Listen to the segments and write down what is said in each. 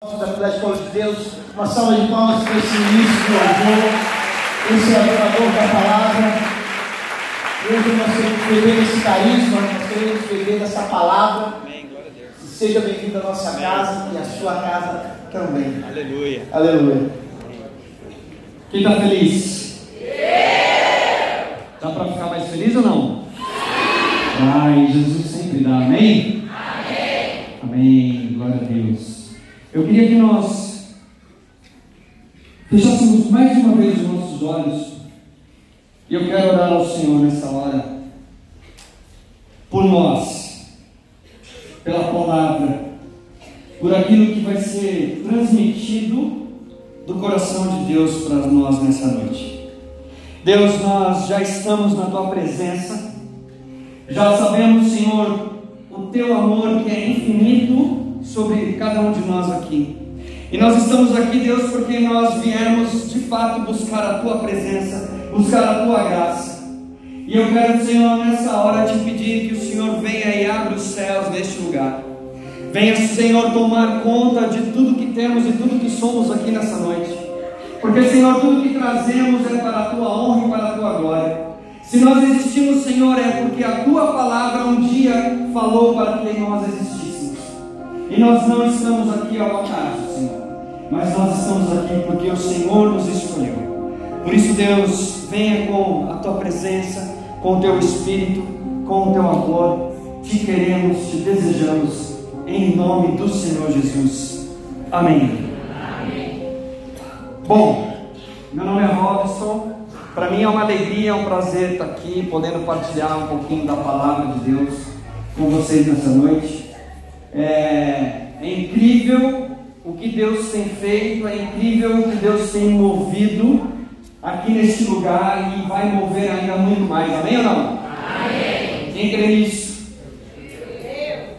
da Escola de Deus, uma salva de palmas para esse início do louvor, esse adorador da palavra. Hoje nós queremos beber esse carisma, nós queremos beber dessa palavra. Amém, glória a Deus. Seja bem-vindo à nossa Amém. casa e à sua casa também. Aleluia. Aleluia. Quem está feliz? Dá para ficar mais feliz ou não? Ai, Jesus sempre dá, amém? Amém. Amém, glória a Deus. Eu queria que nós fechássemos mais uma vez os nossos olhos. E eu quero orar ao Senhor nessa hora por nós, pela palavra, por aquilo que vai ser transmitido do coração de Deus para nós nessa noite. Deus, nós já estamos na tua presença, já sabemos, Senhor, o teu amor que é infinito sobre cada um de nós aqui. E nós estamos aqui, Deus, porque nós viemos de fato buscar a tua presença, buscar a tua graça. E eu quero, Senhor, nessa hora te pedir que o Senhor venha e abra os céus neste lugar. Venha, Senhor, tomar conta de tudo que temos e tudo que somos aqui nessa noite. Porque, Senhor, tudo que trazemos é para a tua honra e para a tua glória. Se nós existimos, Senhor, é porque a tua palavra um dia falou para que nós existíssemos. E nós não estamos aqui ao acaso, Senhor. Mas nós estamos aqui porque o Senhor nos escolheu. Por isso, Deus, venha com a tua presença, com o teu espírito, com o teu amor. Te queremos, te desejamos, em nome do Senhor Jesus. Amém. Bom, meu nome é Robson. Para mim é uma alegria, é um prazer estar aqui, podendo partilhar um pouquinho da palavra de Deus com vocês nessa noite. É, é incrível o que Deus tem feito, é incrível o que Deus tem movido aqui neste lugar e vai mover ainda muito mais. Amém ou não? Amém. Quem crê nisso?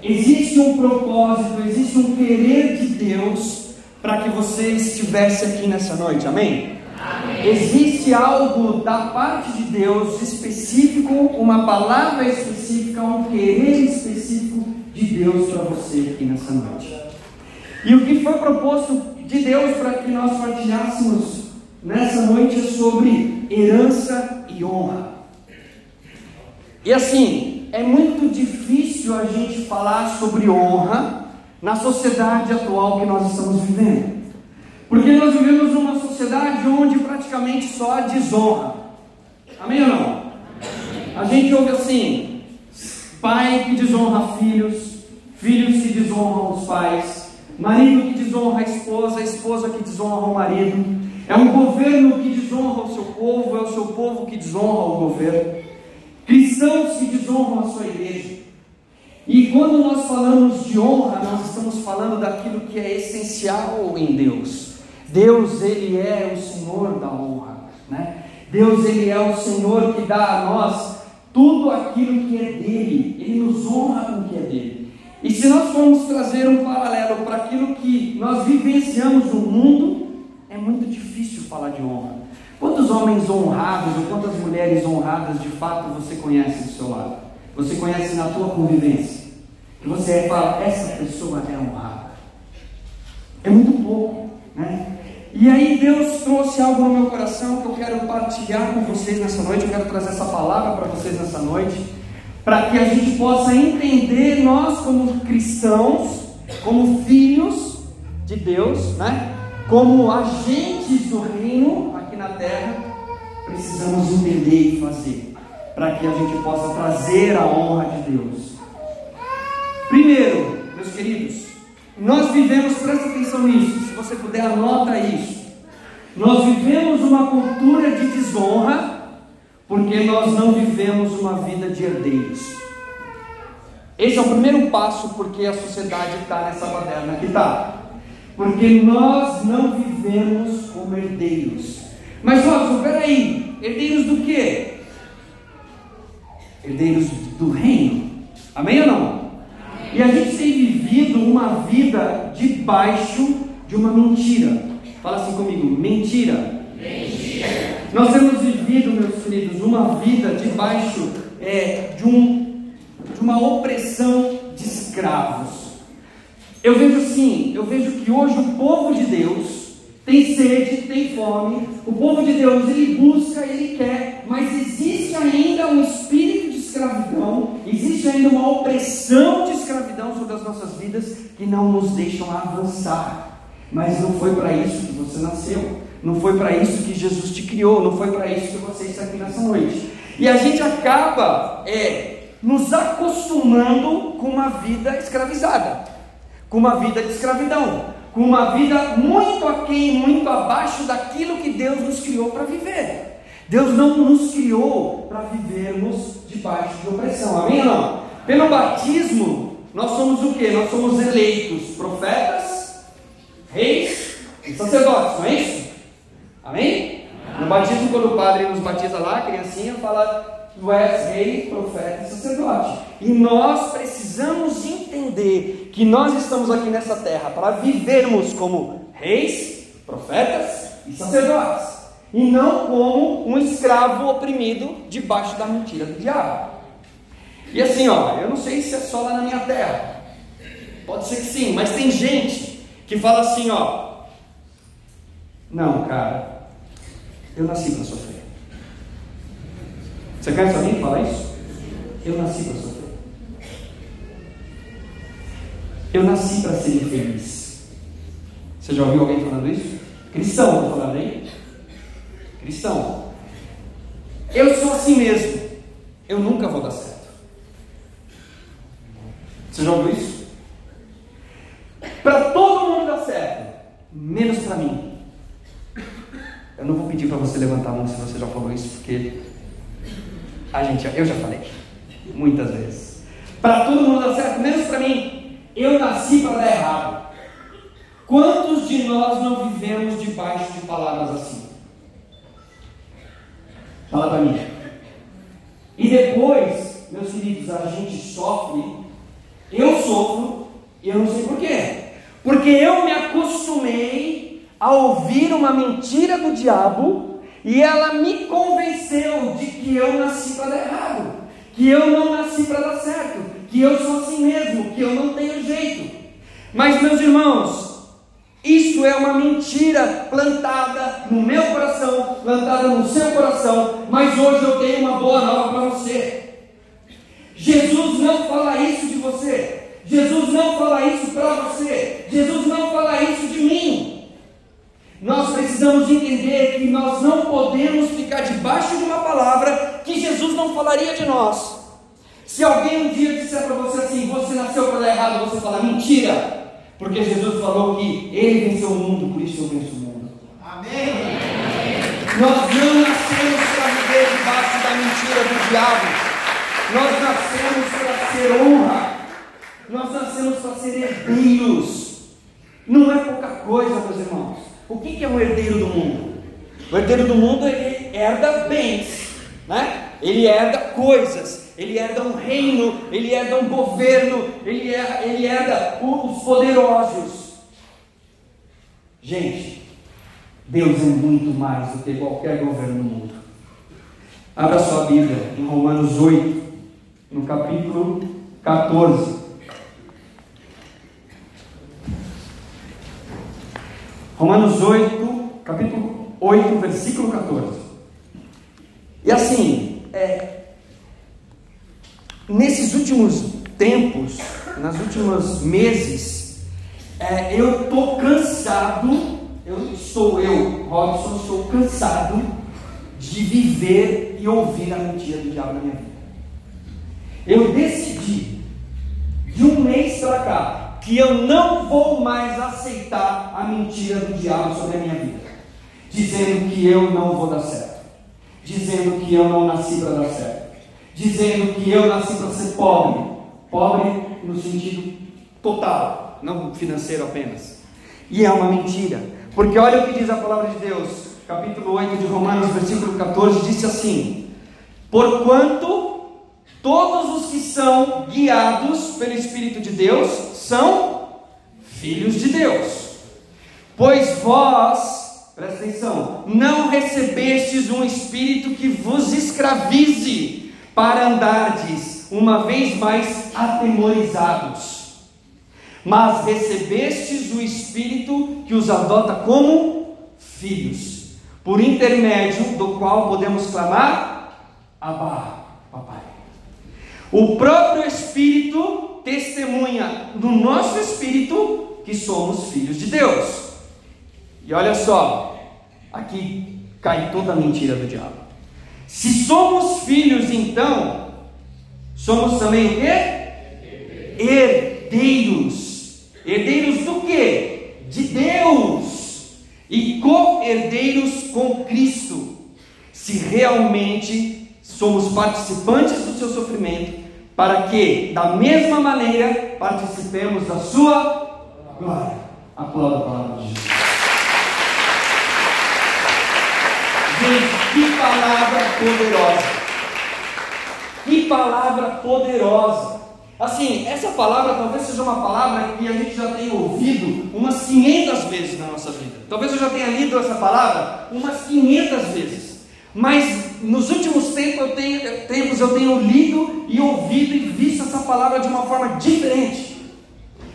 Existe um propósito, existe um querer de Deus para que você estivesse aqui nessa noite. Amém? Existe algo da parte de Deus específico, uma palavra específica, um querer específico de Deus para você aqui nessa noite. E o que foi proposto de Deus para que nós partilhássemos nessa noite é sobre herança e honra. E assim, é muito difícil a gente falar sobre honra na sociedade atual que nós estamos vivendo. Porque nós vivemos numa sociedade onde praticamente só há desonra. Amém ou não? A gente ouve assim: pai que desonra filhos, filhos que desonram os pais, marido que desonra a esposa, a esposa que desonra o marido. É um governo que desonra o seu povo, é o seu povo que desonra o governo. Cristãos que desonram a sua igreja. E quando nós falamos de honra, nós estamos falando daquilo que é essencial em Deus. Deus, Ele é o Senhor da honra, né? Deus, Ele é o Senhor que dá a nós tudo aquilo que é dele, Ele nos honra com o que é dele. E se nós formos trazer um paralelo para aquilo que nós vivenciamos no mundo, é muito difícil falar de honra. Quantos homens honrados ou quantas mulheres honradas de fato você conhece do seu lado? Você conhece na tua convivência? Que você fala, essa pessoa é honrada. É muito pouco, né? E aí Deus trouxe algo no meu coração que eu quero partilhar com vocês nessa noite. Eu quero trazer essa palavra para vocês nessa noite, para que a gente possa entender nós como cristãos, como filhos de Deus, né? Como agentes do reino aqui na terra, precisamos entender e fazer para que a gente possa trazer a honra de Deus. Primeiro, meus queridos, nós vivemos, presta atenção nisso, se você puder, anota isso. Nós vivemos uma cultura de desonra porque nós não vivemos uma vida de herdeiros. Esse é o primeiro passo porque a sociedade está nessa baderna que está. Porque nós não vivemos como herdeiros. Mas, Robson, peraí, herdeiros do quê? Herdeiros do reino. Amém ou não? E a gente tem vivido uma vida debaixo de uma mentira. Fala assim comigo: mentira. Mentira. Nós temos vivido, meus queridos, uma vida debaixo é, de, um, de uma opressão de escravos. Eu vejo assim, eu vejo que hoje o povo de Deus tem sede, tem fome, o povo de Deus ele busca, ele quer, mas existe ainda um espírito de escravidão, existe ainda uma opressão de escravidão sobre as nossas vidas que não nos deixam avançar. Mas não foi para isso que você nasceu, não foi para isso que Jesus te criou, não foi para isso que você está aqui nessa noite. E a gente acaba é, nos acostumando com uma vida escravizada, com uma vida de escravidão com uma vida muito aquém, muito abaixo daquilo que Deus nos criou para viver. Deus não nos criou para vivermos debaixo de opressão, amém ou não? Pelo batismo, nós somos o que? Nós somos eleitos profetas, reis e sacerdotes, não é isso? Amém? No batismo, quando o padre nos batiza lá, a criancinha fala Tu és rei, profeta e sacerdote. E nós precisamos entender que nós estamos aqui nessa terra para vivermos como reis, profetas e sacerdotes. E não como um escravo oprimido debaixo da mentira do diabo. E assim, ó, eu não sei se é só lá na minha terra. Pode ser que sim, mas tem gente que fala assim, ó. Não, cara, eu nasci para sofrer. Você alguém que fala isso? Eu nasci para sofrer. Eu nasci para ser infeliz. Você já ouviu alguém falando isso? Cristão, estou falando aí? Cristão. Eu sou assim mesmo. Eu nunca vou dar certo. Você já ouviu isso? Para todo mundo dar certo, menos para mim. Eu não vou pedir para você levantar a mão se você já falou isso, porque a gente, eu já falei, muitas vezes. Para todo mundo dar certo, menos para mim. Eu nasci para dar errado. Quantos de nós não vivemos debaixo de palavras assim? Fala para mim. E depois, meus queridos, a gente sofre. Eu sofro e eu não sei porquê. Porque eu me acostumei a ouvir uma mentira do diabo e ela me convenceu de que eu nasci para dar errado, que eu não nasci para dar certo, que eu sou assim mesmo, que eu não tenho jeito. Mas, meus irmãos, isso é uma mentira plantada no meu coração, plantada no seu coração, mas hoje eu tenho uma boa nova para você. Jesus não fala isso de você. Jesus não fala isso para você. Jesus não fala isso de mim. Nós precisamos entender que nós não podemos ficar debaixo de uma palavra que Jesus não falaria de nós. Se alguém um dia disser para você assim, você nasceu para dar errado, você fala mentira, porque Jesus falou que Ele venceu o mundo, por isso eu venço o mundo. Amém. Nós não nascemos para viver debaixo da mentira do diabo. Nós nascemos para ser honra. Nós nascemos para ser herdeiros. Não é pouca coisa, meus irmãos. O que é um herdeiro do mundo? O herdeiro do mundo ele herda bens, né? Ele herda coisas, ele herda um reino, ele herda um governo, ele herda, ele herda os poderosos. Gente, Deus é muito mais do que qualquer governo no mundo. Abra sua Bíblia em Romanos 8, no capítulo 14. Romanos 8, capítulo 8, versículo 14. E assim, é, nesses últimos tempos, nas últimos meses, é, eu estou cansado, eu estou, eu, Robson, estou cansado de viver e ouvir a mentira do diabo na minha vida. Eu decidi, de um mês para cá, que eu não vou mais aceitar a mentira do diabo sobre a minha vida, dizendo que eu não vou dar certo, dizendo que eu não nasci para dar certo, dizendo que eu nasci para ser pobre, pobre no sentido total, não financeiro apenas. E é uma mentira, porque olha o que diz a palavra de Deus, capítulo 8 de Romanos, versículo 14, disse assim: Porquanto todos os que são guiados pelo Espírito de Deus são filhos de Deus. Pois vós, presta atenção, não recebestes um espírito que vos escravize para andardes uma vez mais atemorizados. mas recebestes o Espírito que os adota como filhos, por intermédio do qual podemos clamar: Abba, Papai. O próprio Espírito testemunha no nosso espírito que somos filhos de Deus. E olha só, aqui cai toda a mentira do diabo. Se somos filhos, então, somos também o quê? Herdeiros. Herdeiros do quê? De Deus. E co-herdeiros com Cristo. Se realmente somos participantes do seu sofrimento, para que, da mesma maneira, participemos da sua glória. Aplauda a palavra de Jesus. Gente, que palavra poderosa! Que palavra poderosa! Assim, essa palavra talvez seja uma palavra que a gente já tenha ouvido umas 500 vezes na nossa vida. Talvez eu já tenha lido essa palavra umas 500 vezes. Mas nos últimos tempos eu eu tenho lido e ouvido e visto essa palavra de uma forma diferente.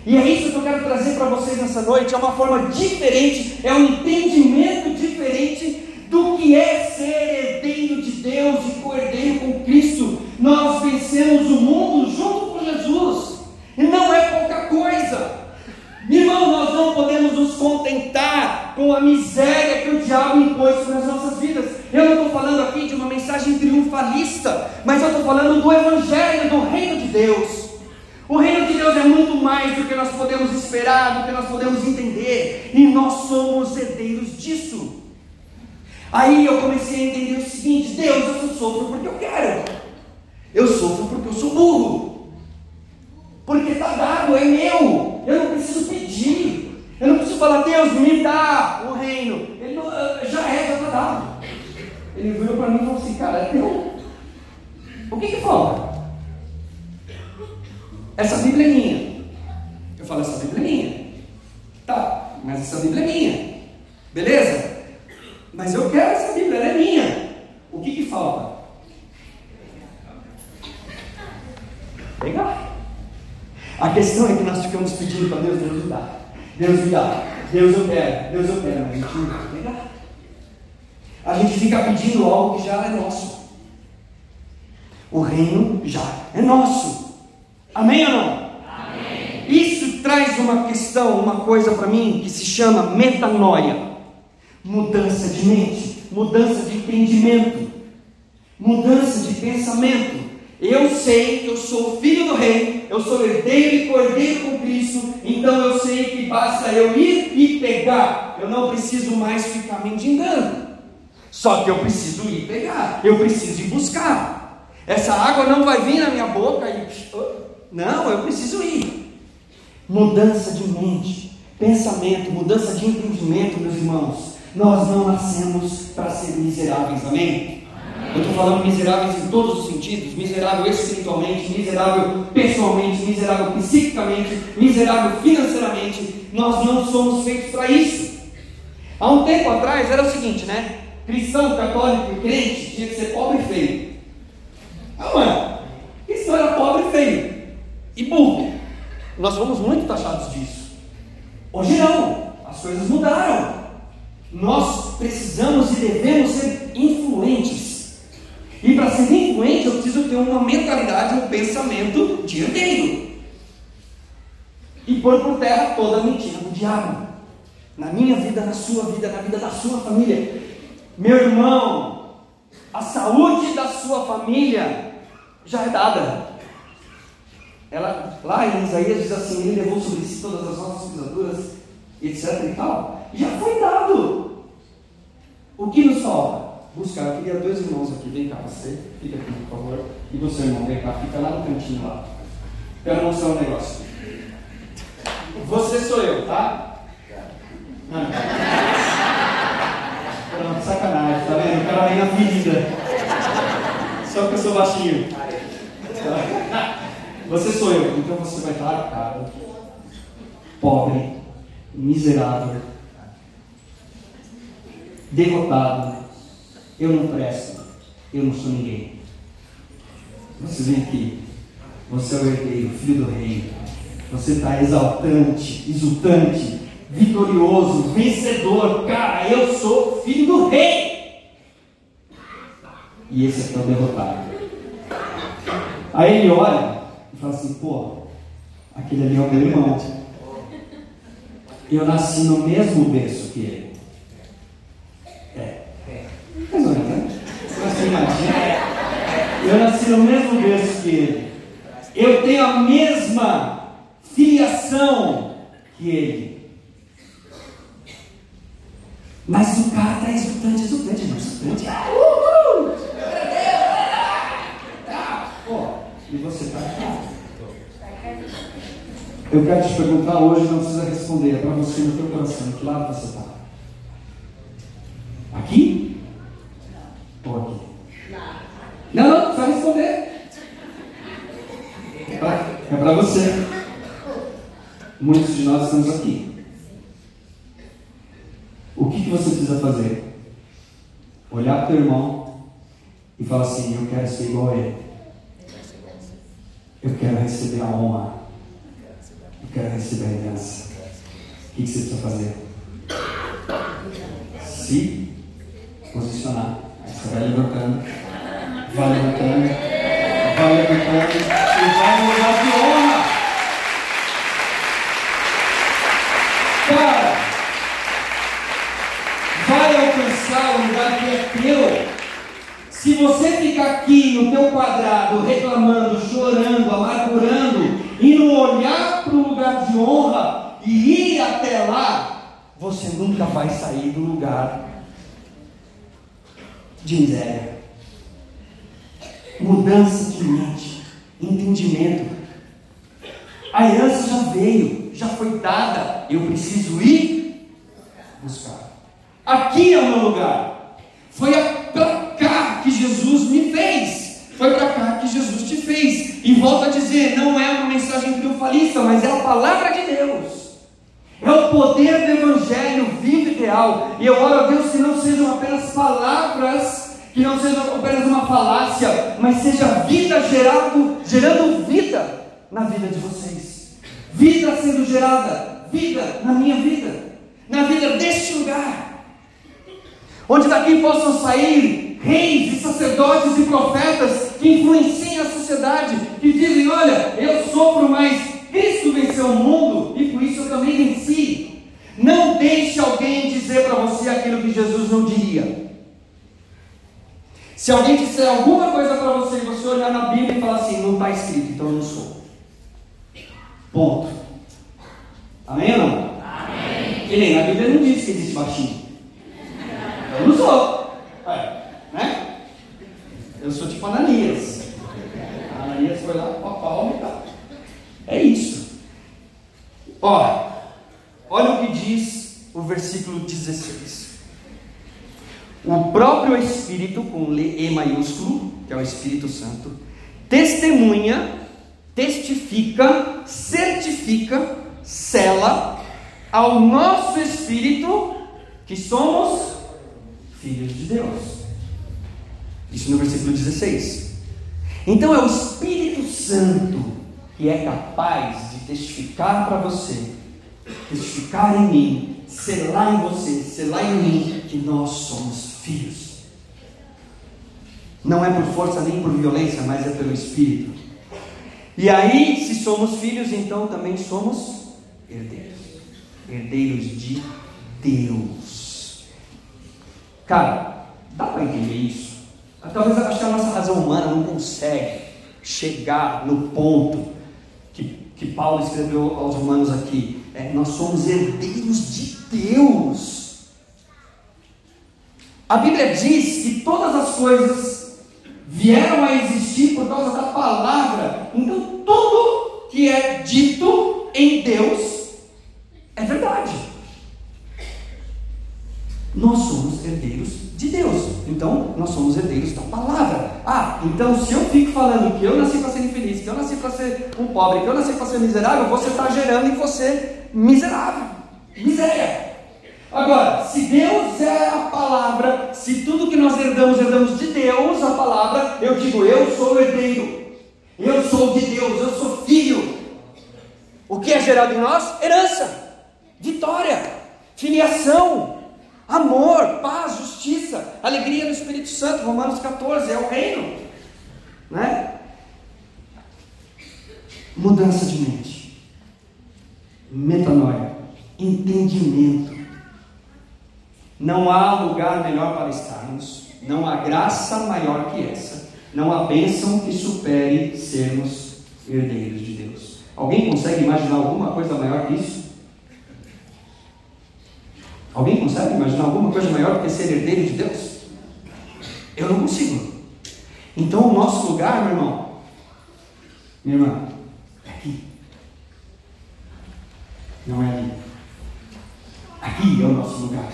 E é isso que eu quero trazer para vocês nessa noite, é uma forma diferente, é um entendimento diferente do que é ser herdeiro de Deus e co-herdeiro com Cristo. Nós vencemos o mundo junto com Jesus, e não é pouca coisa. Irmão, nós não podemos nos contentar com a miséria que o diabo impôs sobre as nossas vidas. Eu não estou falando aqui de uma mensagem triunfalista, mas eu estou falando do Evangelho, do Reino de Deus. O reino de Deus é muito mais do que nós podemos esperar, do que nós podemos entender, e nós somos herdeiros disso. Aí eu comecei a entender o seguinte: Deus, eu sofro porque eu quero, eu sofro porque eu sou burro, porque está dado, é meu, eu não preciso pedir, eu não preciso falar, Deus, me dá o reino, Ele não, já é, já está dado. Ele virou para mim e falou assim: Cara, teu, o que, que falta? Essa Bíblia é minha. Eu falo, essa Bíblia é minha. Tá, mas essa Bíblia é minha. Beleza? Mas eu quero essa Bíblia, ela é minha. O que que falta? Pegar. A questão é que nós ficamos pedindo para Deus, Deus me dá. Deus me dá. Deus eu quero. Deus eu quero. Mas a gente não pegar. A gente fica pedindo algo que já é nosso. O reino já é nosso. Amém ou não? Amém. Isso traz uma questão, uma coisa para mim que se chama metanoia mudança de mente, mudança de entendimento, mudança de pensamento. Eu sei que eu sou filho do rei, eu sou herdeiro e cordeiro com Cristo, então eu sei que basta eu ir e pegar, eu não preciso mais ficar mendigando. Só que eu preciso ir pegar, eu preciso ir buscar. Essa água não vai vir na minha boca e não, eu preciso ir. Mudança de mente, pensamento, mudança de entendimento, meus irmãos. Nós não nascemos para ser miseráveis, amém? Eu estou falando miseráveis em todos os sentidos: miserável espiritualmente, miserável pessoalmente, miserável psiquicamente, miserável financeiramente. Nós não somos feitos para isso. Há um tempo atrás era o seguinte, né? Cristão, católico crente tinha que ser pobre e feio. Não é? Cristão era pobre e feio e burro. Nós fomos muito taxados disso. Hoje não, as coisas mudaram. Nós precisamos e devemos ser influentes. E para ser influente, eu preciso ter uma mentalidade, um pensamento de herdeiro. E pôr por terra toda a mentira do diabo. Na minha vida, na sua vida, na vida da sua família. Meu irmão, a saúde da sua família já é dada. Ela, lá em Isaías diz assim: Ele levou sobre si todas as nossas pisaduras, etc. e tal. Já foi dado. O que nos falta? Buscar. Eu queria dois irmãos aqui. Vem cá, você. Fica aqui, por favor. E você, irmão, vem cá. Fica lá no cantinho lá. Quero mostrar um negócio. Você sou eu, tá? Ah. Pronto, sacanagem, tá vendo? O cara vem na medida. Só porque eu sou baixinho. Você sou eu, então você vai estar a cara, pobre, miserável, derrotado. Eu não presto, eu não sou ninguém. Você vem aqui, você é o herdeiro, filho do rei. Você está exaltante, exultante, vitorioso, vencedor. Cara, eu sou filho do rei. E esse é o derrotado. Aí ele olha e fala assim: pô, aquele ali é o meu irmão. Eu nasci no mesmo berço que ele. É. Mais ou menos, né? Você imagina? Eu nasci no mesmo berço que ele. Eu tenho a mesma filiação que ele. Mas o cara está exultante, exultante, não exultante. Uhul! Pô, e você está aqui? Eu quero te perguntar hoje, não precisa responder, é para você no teu coração. Que lado você está? Aqui? Ou aqui? Não, não, precisa responder. É para você. Muitos de nós estamos aqui. O que, que você precisa fazer? Olhar para o teu irmão e falar assim: Eu quero ser igual a ele. Eu quero receber a honra. Eu quero receber a herança. O que, que você precisa fazer? Se posicionar. Aí você vai levantando, vai levantando, vai levantando e vai lugar de honra. Cara, vai alcançar o lugar que é teu. Se você ficar aqui no teu quadrado reclamando, chorando, amargurando e não olhar para o lugar de honra e ir até lá, você nunca vai sair do lugar de miséria. Mudança de mente, entendimento. A herança já veio, já foi dada. Eu preciso ir buscar. Aqui é o meu lugar. Foi cá que Jesus me fez. Foi para cá que Jesus te fez. E volto a dizer, não é uma mensagem triunfalista, mas é a palavra de Deus. É o poder do Evangelho vivo e real. E eu oro a Deus que não sejam apenas palavras, que não sejam apenas uma falácia, mas seja vida gerado, gerando vida na vida de vocês. Vida sendo gerada, vida na minha vida, na vida deste lugar. Onde daqui possam sair reis e sacerdotes e profetas que influenciem a sociedade, que dizem: Olha, eu sofro, mas Cristo venceu o mundo e por isso eu também venci. Não deixe alguém dizer para você aquilo que Jesus não diria. Se alguém disser alguma coisa para você e você olhar na Bíblia e falar assim, não está escrito, então eu não sou. Ponto. Amém ou não? Amém. Que nem na Bíblia não diz que existe baixinho. Eu não sou. É? Eu sou tipo Ananias. Ananias foi lá com a palma e tal. É isso. Ó, olha o que diz o versículo 16. O próprio Espírito, com E maiúsculo, que é o Espírito Santo, testemunha, testifica, certifica, cela ao nosso espírito que somos filhos de Deus. Isso no versículo 16. Então é o Espírito Santo que é capaz de testificar para você, testificar em mim, selar em você, selar em mim, que nós somos filhos. Não é por força nem por violência, mas é pelo Espírito. E aí, se somos filhos, então também somos herdeiros herdeiros de Deus. Cara, dá para entender isso? Talvez acho que a nossa razão humana não consegue chegar no ponto que, que Paulo escreveu aos Romanos aqui. É, nós somos herdeiros de Deus. A Bíblia diz que todas as coisas vieram a existir por causa da palavra. Então, tudo que é dito em Deus é verdade. Nós somos herdeiros de Deus. Então, nós somos herdeiros da palavra. Ah, então se eu fico falando que eu nasci para ser infeliz, que eu nasci para ser um pobre, que eu nasci para ser miserável, você está gerando em você miserável. Miséria. Agora, se Deus é a palavra, se tudo que nós herdamos, herdamos de Deus, a palavra, eu digo, eu sou herdeiro. Eu sou de Deus, eu sou filho. O que é gerado em nós? Herança, vitória, filiação, amor, paz, justiça, alegria no Espírito Santo. Romanos 14 é o reino, né? Mudança de mente, metanoia, entendimento. Não há lugar melhor para estarmos, não há graça maior que essa, não há bênção que supere sermos herdeiros de Deus. Alguém consegue imaginar alguma coisa maior que isso? Alguém consegue imaginar alguma coisa maior do que ser herdeiro de Deus? Eu não consigo. Então, o nosso lugar, meu irmão, minha irmã, é aqui. Não é ali. Aqui é o nosso lugar.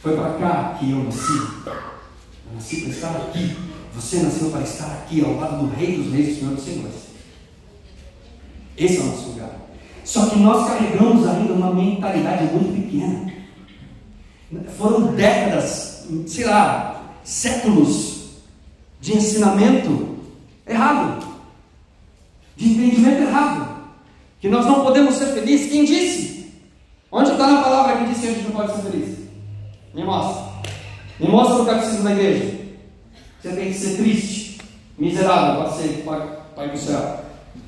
Foi para cá que eu nasci. Eu nasci para estar aqui. Você nasceu para estar aqui, ao lado do Rei dos Reis, Senhor dos Senhores. Esse é o nosso lugar. Só que nós carregamos ainda uma mentalidade muito pequena. Foram décadas, sei lá, séculos de ensinamento errado, de entendimento errado, que nós não podemos ser felizes. Quem disse? Onde está na palavra que disse que a gente não pode ser feliz? Me mostra. Me mostra o catecismo da igreja. Você tem que ser triste, miserável para ser Pai do céu.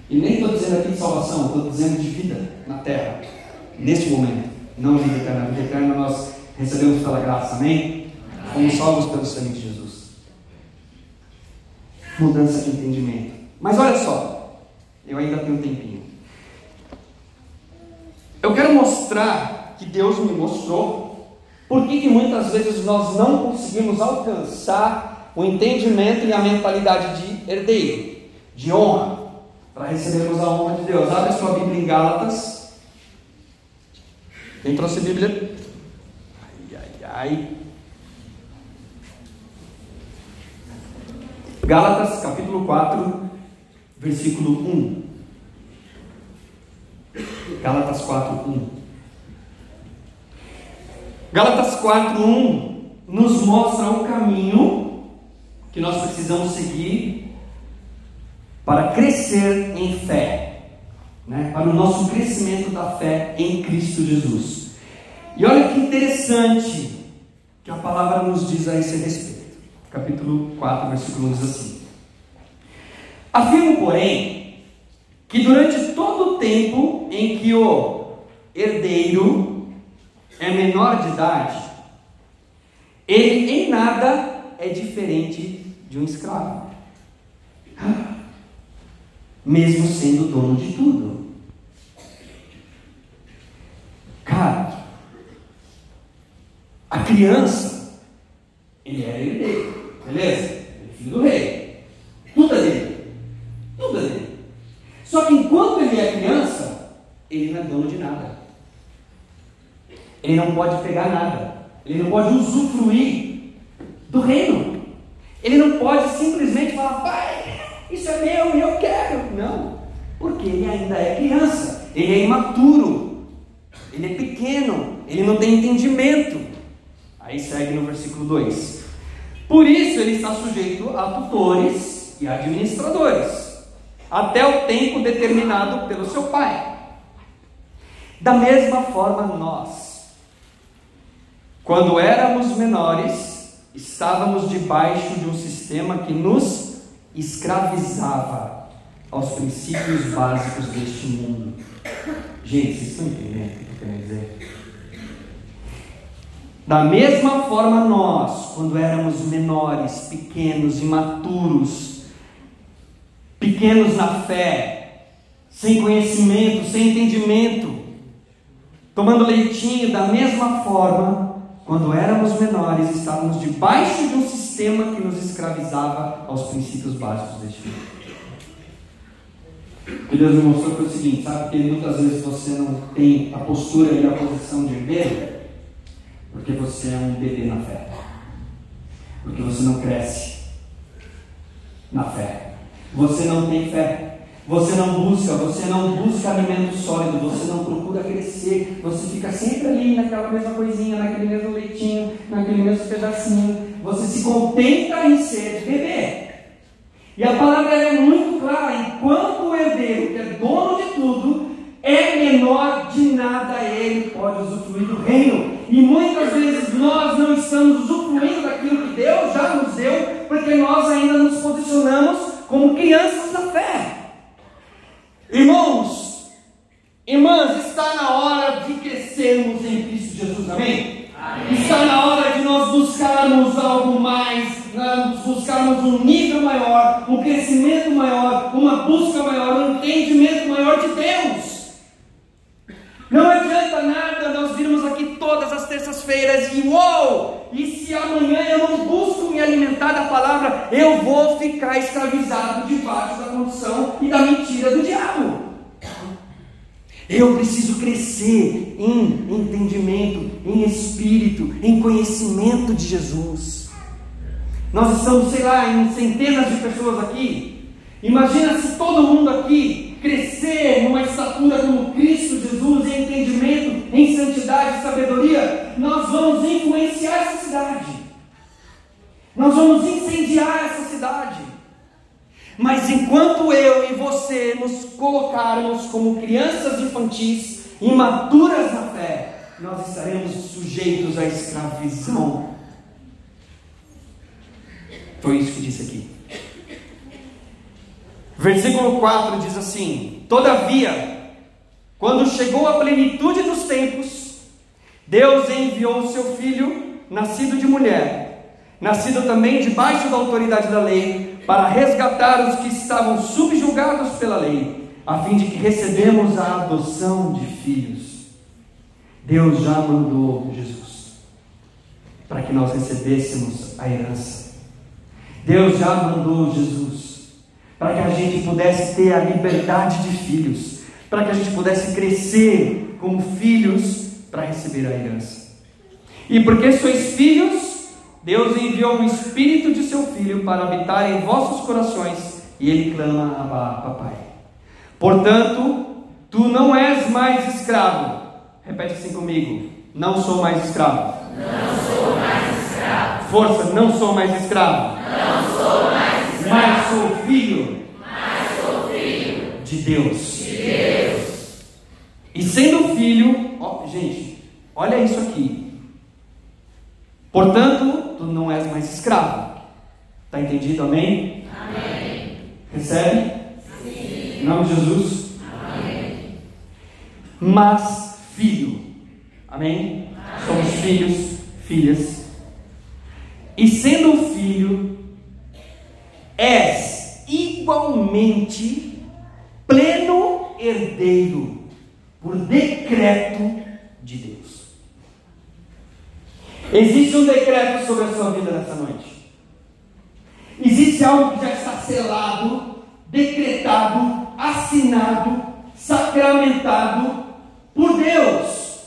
E nem estou dizendo aqui de salvação, estou dizendo de vida na terra, neste momento. Não vida eterna. Vida eterna nós recebemos pela graça, amém? Fomos salvos pelo sangue de Jesus. Mudança de entendimento. Mas olha só, eu ainda tenho um tempinho. Eu quero mostrar que Deus me mostrou por que, muitas vezes nós não conseguimos alcançar o entendimento e a mentalidade de herdeiro, de honra, para recebermos a honra de Deus. Abre sua Bíblia em Gálatas. Quem trouxe Bíblia? Ai. Gálatas capítulo 4, versículo 1. Gálatas 4, 1. Gálatas 4, 1 nos mostra o caminho que nós precisamos seguir para crescer em fé, né? para o nosso crescimento da fé em Cristo Jesus. E olha que interessante que a palavra nos diz a esse respeito. Capítulo 4, versículo 1 diz assim: Afirmo, porém, que durante todo o tempo em que o herdeiro é menor de idade, ele em nada é diferente de um escravo, mesmo sendo dono de tudo. Cara, a criança, ele é herdeiro, beleza? Ele é filho do rei. Tudo é dele. Tudo é dele. Só que enquanto ele é criança, ele não é dono de nada. Ele não pode pegar nada. Ele não pode usufruir do reino. Ele não pode simplesmente falar, pai, isso é meu e eu quero. Não. Porque ele ainda é criança. Ele é imaturo. Ele é pequeno. Ele não tem entendimento. Aí segue no versículo 2. Por isso ele está sujeito a tutores e administradores, até o tempo determinado pelo seu pai. Da mesma forma, nós, quando éramos menores, estávamos debaixo de um sistema que nos escravizava aos princípios básicos deste mundo. Gente, vocês estão entendendo o que eu quero dizer? Da mesma forma, nós, quando éramos menores, pequenos, imaturos, pequenos na fé, sem conhecimento, sem entendimento, tomando leitinho, da mesma forma, quando éramos menores, estávamos debaixo de um sistema que nos escravizava aos princípios básicos deste mundo. Que Deus me mostrou foi o seguinte: sabe que muitas vezes você não tem a postura e a posição de herdeiro? Porque você é um bebê na fé. Porque você não cresce na fé. Você não tem fé. Você não busca, você não busca alimento sólido, você não procura crescer, você fica sempre ali naquela mesma coisinha, naquele mesmo leitinho, naquele mesmo pedacinho. Você se contenta em ser bebê. E a palavra é muito clara: enquanto o herdeiro, que é dono de tudo, é menor, de nada ele pode usufruir do reino. E muitas vezes nós não estamos usufruindo daquilo que Deus já nos deu, porque nós ainda nos posicionamos como crianças da fé. Irmãos, irmãs, está na hora de crescermos em Cristo Jesus, amém? amém. Está na hora de nós buscarmos algo mais, buscarmos um nível maior, um crescimento maior, uma busca maior, um entendimento maior de Deus. Não adianta nada nós virmos aqui todas as terças-feiras e uou! E se amanhã eu não busco me alimentar da palavra, eu vou ficar escravizado debaixo da condição e da mentira do diabo. Eu preciso crescer em entendimento, em espírito, em conhecimento de Jesus. Nós estamos, sei lá, em centenas de pessoas aqui. Imagina se todo mundo aqui crescer estatura como Cristo Jesus, em entendimento, em santidade e sabedoria, nós vamos influenciar essa cidade. Nós vamos incendiar essa cidade. Mas enquanto eu e você nos colocarmos como crianças infantis, imaturas na fé, nós estaremos sujeitos à escravidão. Foi isso que disse aqui. Versículo 4 diz assim: Todavia, quando chegou a plenitude dos tempos, Deus enviou o seu filho, nascido de mulher, nascido também debaixo da autoridade da lei, para resgatar os que estavam subjugados pela lei, a fim de que recebemos a adoção de filhos. Deus já mandou Jesus para que nós recebêssemos a herança. Deus já mandou Jesus para que a gente pudesse ter a liberdade de filhos, para que a gente pudesse crescer como filhos para receber a herança. E porque sois filhos, Deus enviou o Espírito de seu Filho para habitar em vossos corações, e ele clama a papai. Portanto, tu não és mais escravo. Repete assim comigo. Não sou mais escravo. Não sou mais escravo. Força, não sou mais escravo. Não sou mais mas sou filho, mas sou filho de Deus. E sendo filho, ó, gente, olha isso aqui. Portanto, tu não és mais escravo. Está entendido? Amém? Amém. Recebe? Sim. Em nome de Jesus? Amém. Mas filho. Amém? Amém. Somos filhos, filhas. E sendo filho, és igualmente pleno herdeiro por decreto de Deus. Existe um decreto sobre a sua vida nessa noite. Existe algo que já está selado, decretado, assinado, sacramentado por Deus.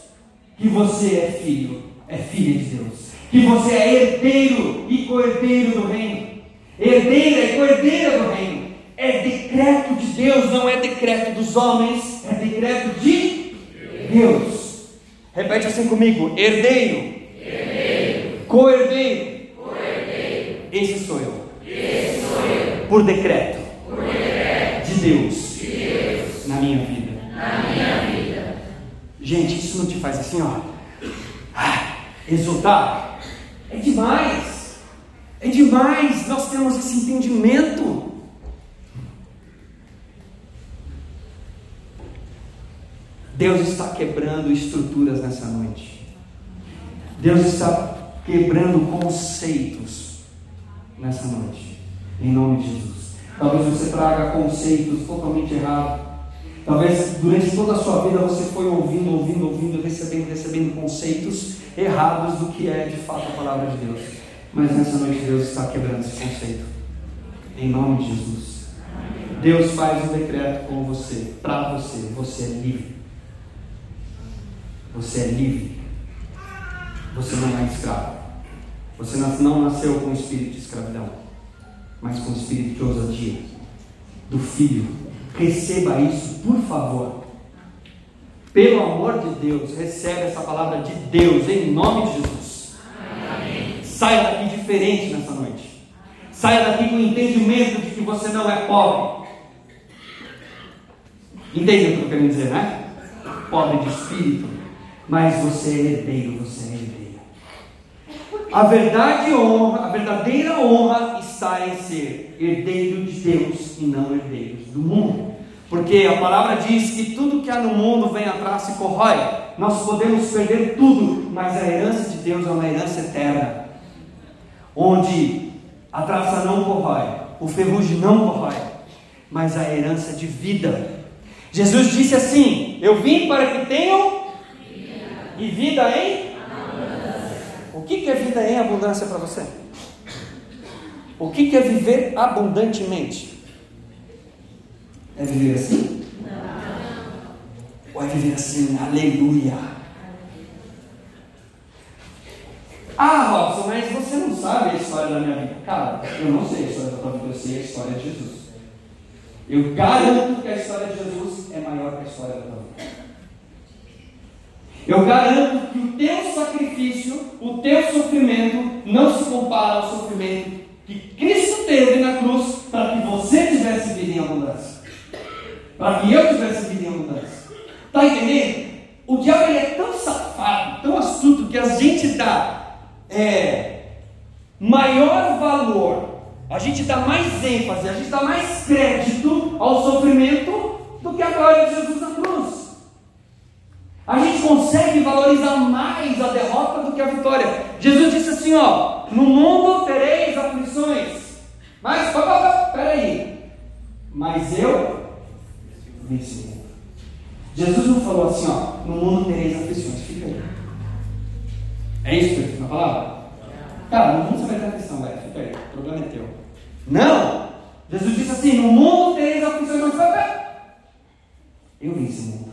Que você é filho, é filha de Deus. Que você é herdeiro e co-herdeiro do reino herdeira e cordeira do reino. É decreto de Deus, não é decreto dos homens, é decreto de Deus. Repete assim comigo: herdeiro, herdeiro. co-herdeiro. Esse sou eu. Esse sou eu. Por decreto, Por decreto de Deus, de Deus na minha vida. na minha vida. Gente, isso não te faz assim, ó, ah, exultar? É demais. É demais nós temos esse entendimento. Deus está quebrando estruturas nessa noite. Deus está quebrando conceitos nessa noite. Em nome de Jesus. Talvez você traga conceitos totalmente errados. Talvez durante toda a sua vida você foi ouvindo, ouvindo, ouvindo, recebendo, recebendo conceitos errados do que é de fato a palavra de Deus. Mas nessa noite Deus está quebrando esse conceito. Em nome de Jesus. Deus faz um decreto com você, para você. Você é livre. Você é livre. Você não é escravo. Você não nasceu com o espírito de escravidão, mas com o espírito de ousadia. Do filho. Receba isso, por favor. Pelo amor de Deus, recebe essa palavra de Deus em nome de Jesus. Saia daqui diferente nessa noite. Saia daqui com o entendimento de que você não é pobre. Entende o que eu quero dizer, né? pobre de espírito, mas você é herdeiro, você é herdeiro. A verdade honra, a verdadeira honra está em ser herdeiro de Deus e não herdeiros do mundo. Porque a palavra diz que tudo que há no mundo vem atrás e corrói. Nós podemos perder tudo, mas a herança de Deus é uma herança eterna. Onde a traça não corrói, o ferrugem não corrói, mas a herança de vida. Jesus disse assim: Eu vim para que tenham e vida em o que é vida em abundância para você? O que é viver abundantemente? É viver assim? Não. Ou é viver assim, aleluia? Ah, Robson, mas você não sabe a história da minha vida. Cara, eu não sei a história da tua vida, eu sei a história de Jesus. Eu garanto que a história de Jesus é maior que a história da tua vida. Eu garanto que o teu sacrifício, o teu sofrimento, não se compara ao sofrimento que Cristo teve na cruz para que você tivesse vida em abundância. Para que eu tivesse vida em abundância. Está entendendo? O diabo é tão safado, tão astuto, que a gente dá é, maior valor, a gente dá mais ênfase, a gente dá mais crédito ao sofrimento do que a glória de Jesus na consegue valorizar mais a derrota do que a vitória. Jesus disse assim: ó, no mundo tereis aflições. Mas, peraí. Mas eu venci. Jesus não falou assim, ó, no mundo tereis aflições. Fica aí. É isso que eu na palavra? Cara, no mundo você vai ter aflição, velho. Fica aí. O problema é teu. Não! Jesus disse assim: no mundo tereis aflições, mas eu venci o mundo.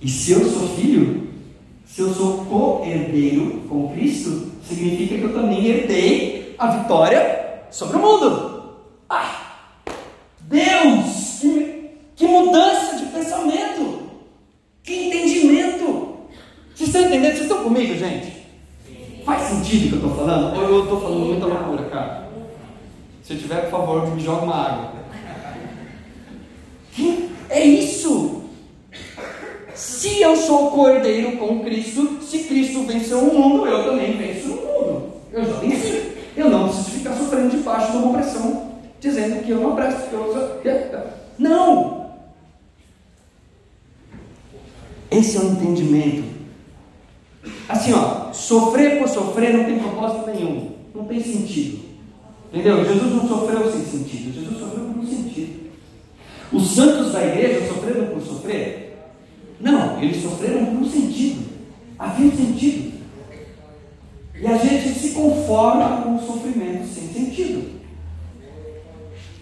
E se eu sou filho, se eu sou co-herdeiro com Cristo, significa que eu também herdei a vitória sobre o mundo. Ah! Deus! Que, que mudança de pensamento! Que entendimento! Vocês estão entendendo? Vocês estão comigo, gente? Faz sentido o que eu estou falando? Ou eu estou falando muita loucura, cara? Se eu tiver, por favor, me joga uma água. Que é isso? Se eu sou com Cristo, se Cristo venceu o mundo, eu também venço o mundo. Eu já venci. Eu não preciso ficar sofrendo debaixo de uma opressão, dizendo que eu não presto, que eu. Não! Esse é o entendimento. Assim, ó, sofrer por sofrer não tem propósito nenhum. Não tem sentido. Entendeu? Jesus não sofreu sem sentido. Jesus sofreu por um sentido. Os santos da igreja sofreram por sofrer? Não, eles sofreram por um sentido. Havia um sentido. E a gente se conforma com o sofrimento sem sentido.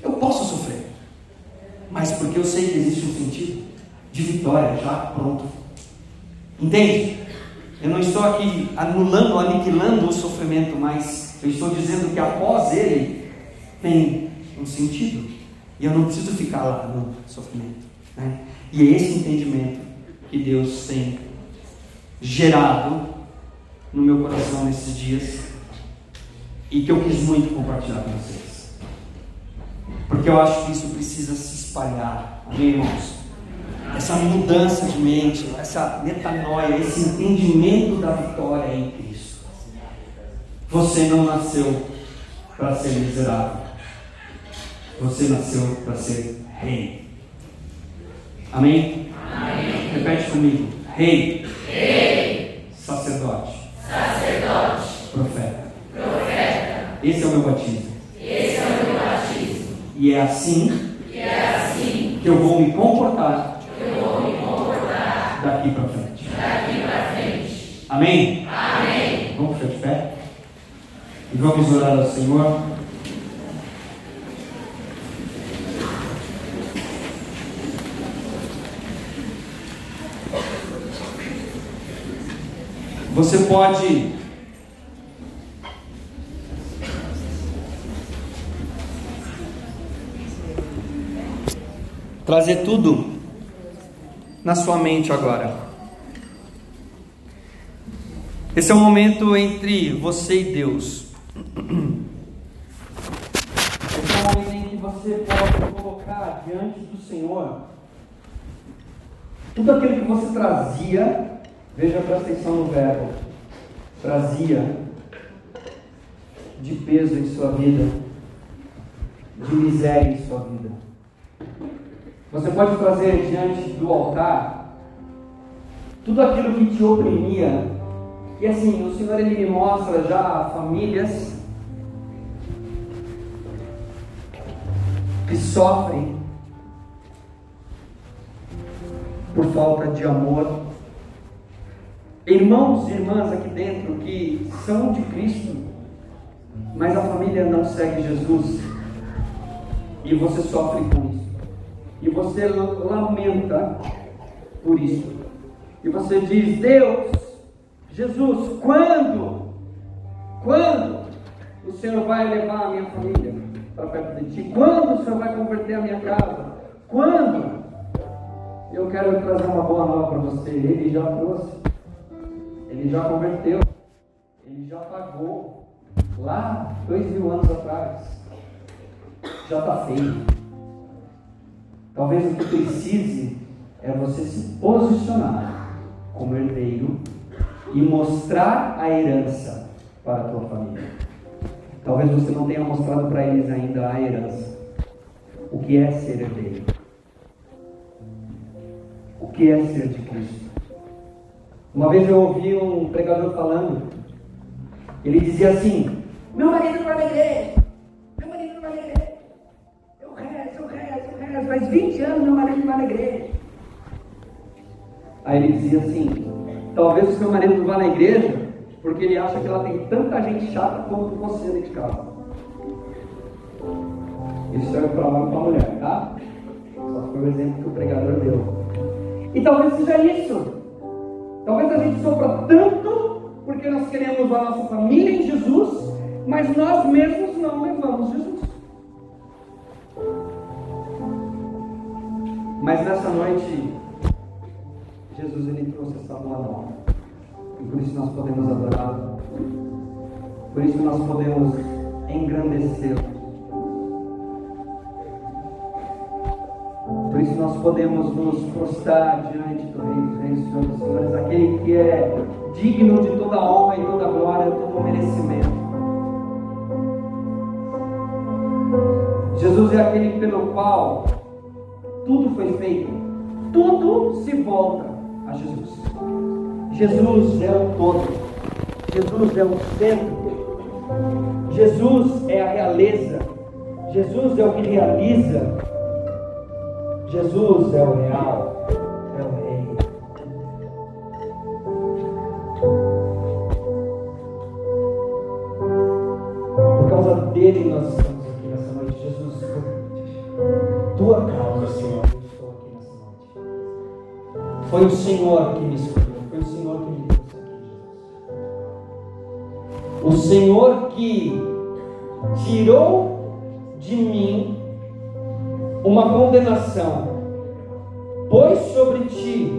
Eu posso sofrer, mas porque eu sei que existe um sentido de vitória já pronto. Entende? Eu não estou aqui anulando, aniquilando o sofrimento, mas eu estou dizendo que após ele tem um sentido. E eu não preciso ficar lá no sofrimento. Né? E é esse entendimento que Deus tem gerado no meu coração nesses dias e que eu quis muito compartilhar com vocês. Porque eu acho que isso precisa se espalhar, amém, irmãos? Essa mudança de mente, essa metanoia, esse entendimento da vitória em Cristo. Você não nasceu para ser miserável, você nasceu para ser rei. Amém? Amém. Repete comigo. Rei. Rei. Sacerdote. Sacerdote. Profeta. Profeta. Esse é o meu batismo. Esse é o meu batismo. E é assim. E é assim. Que eu vou me comportar. Que eu vou me comportar. Daqui para frente. Daqui para frente. Amém? Amém. Vamos ficar de pé? E vamos orar ao Senhor. Você pode trazer tudo na sua mente agora. Esse é o momento entre você e Deus. Esse é o momento em que você pode colocar diante do Senhor Tudo aquilo que você trazia, veja, presta atenção no verbo, trazia de peso em sua vida, de miséria em sua vida. Você pode trazer diante do altar tudo aquilo que te oprimia. E assim, o Senhor ele me mostra já famílias que sofrem por falta de amor. Irmãos e irmãs aqui dentro que são de Cristo, mas a família não segue Jesus. E você sofre com isso. E você lamenta por isso. E você diz: Deus, Jesus, quando? Quando o Senhor vai levar a minha família para perto de ti? Quando o Senhor vai converter a minha casa? Quando? Eu quero trazer uma boa nova para você. Ele já trouxe. Ele já converteu. Ele já pagou. Lá, dois mil anos atrás. Já está feito. Talvez o que precise é você se posicionar como herdeiro e mostrar a herança para a tua família. Talvez você não tenha mostrado para eles ainda a herança. O que é ser herdeiro? o que é ser de Cristo. Uma vez eu ouvi um pregador falando, ele dizia assim: Meu marido não vai na igreja, meu marido não vai na igreja. Eu rezo, eu rezo, eu rezo, faz 20 anos meu marido não vai na igreja. Aí ele dizia assim: Talvez o seu marido não vá na igreja porque ele acha que ela tem tanta gente chata quanto você dentro de casa. Isso serve para homem e para mulher, tá? Só foi o exemplo que o pregador deu. E talvez seja isso. Talvez a gente sofra tanto porque nós queremos a nossa família em Jesus, mas nós mesmos não levamos Jesus. Mas nessa noite, Jesus ele trouxe essa boa nova. E por isso nós podemos adorá-lo. Por isso nós podemos engrandecê-lo. Isso nós podemos nos prostrar diante do Rei dos Reis, Senhor dos Senhores, aquele que é digno de toda honra e toda glória, todo merecimento. Jesus é aquele pelo qual tudo foi feito, tudo se volta a Jesus. Jesus é o todo, Jesus é o centro, Jesus é a realeza, Jesus é o que realiza, Jesus é o real, é o rei. Por causa dele nós estamos aqui nessa noite. Jesus, por tua causa, Senhor, eu estou aqui nessa noite. Foi o Senhor que me escolheu, foi o Senhor que me trouxe aqui, Jesus. O Senhor que tirou de mim uma condenação, pôs sobre ti,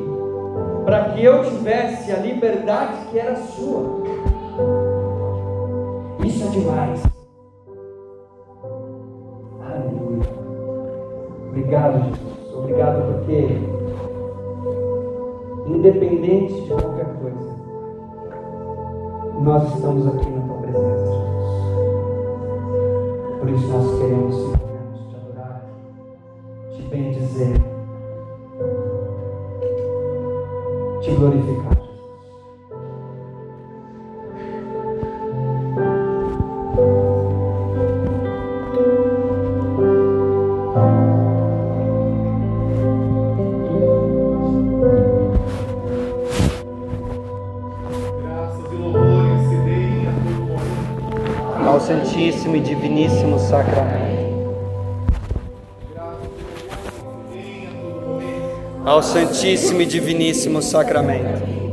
para que eu tivesse a liberdade que era sua. Isso é demais. Aleluia. Obrigado, Jesus. Obrigado porque, independente de qualquer coisa, nós estamos aqui na tua presença, Jesus. Por isso nós queremos bem Santíssimo e Diviníssimo Sacramento.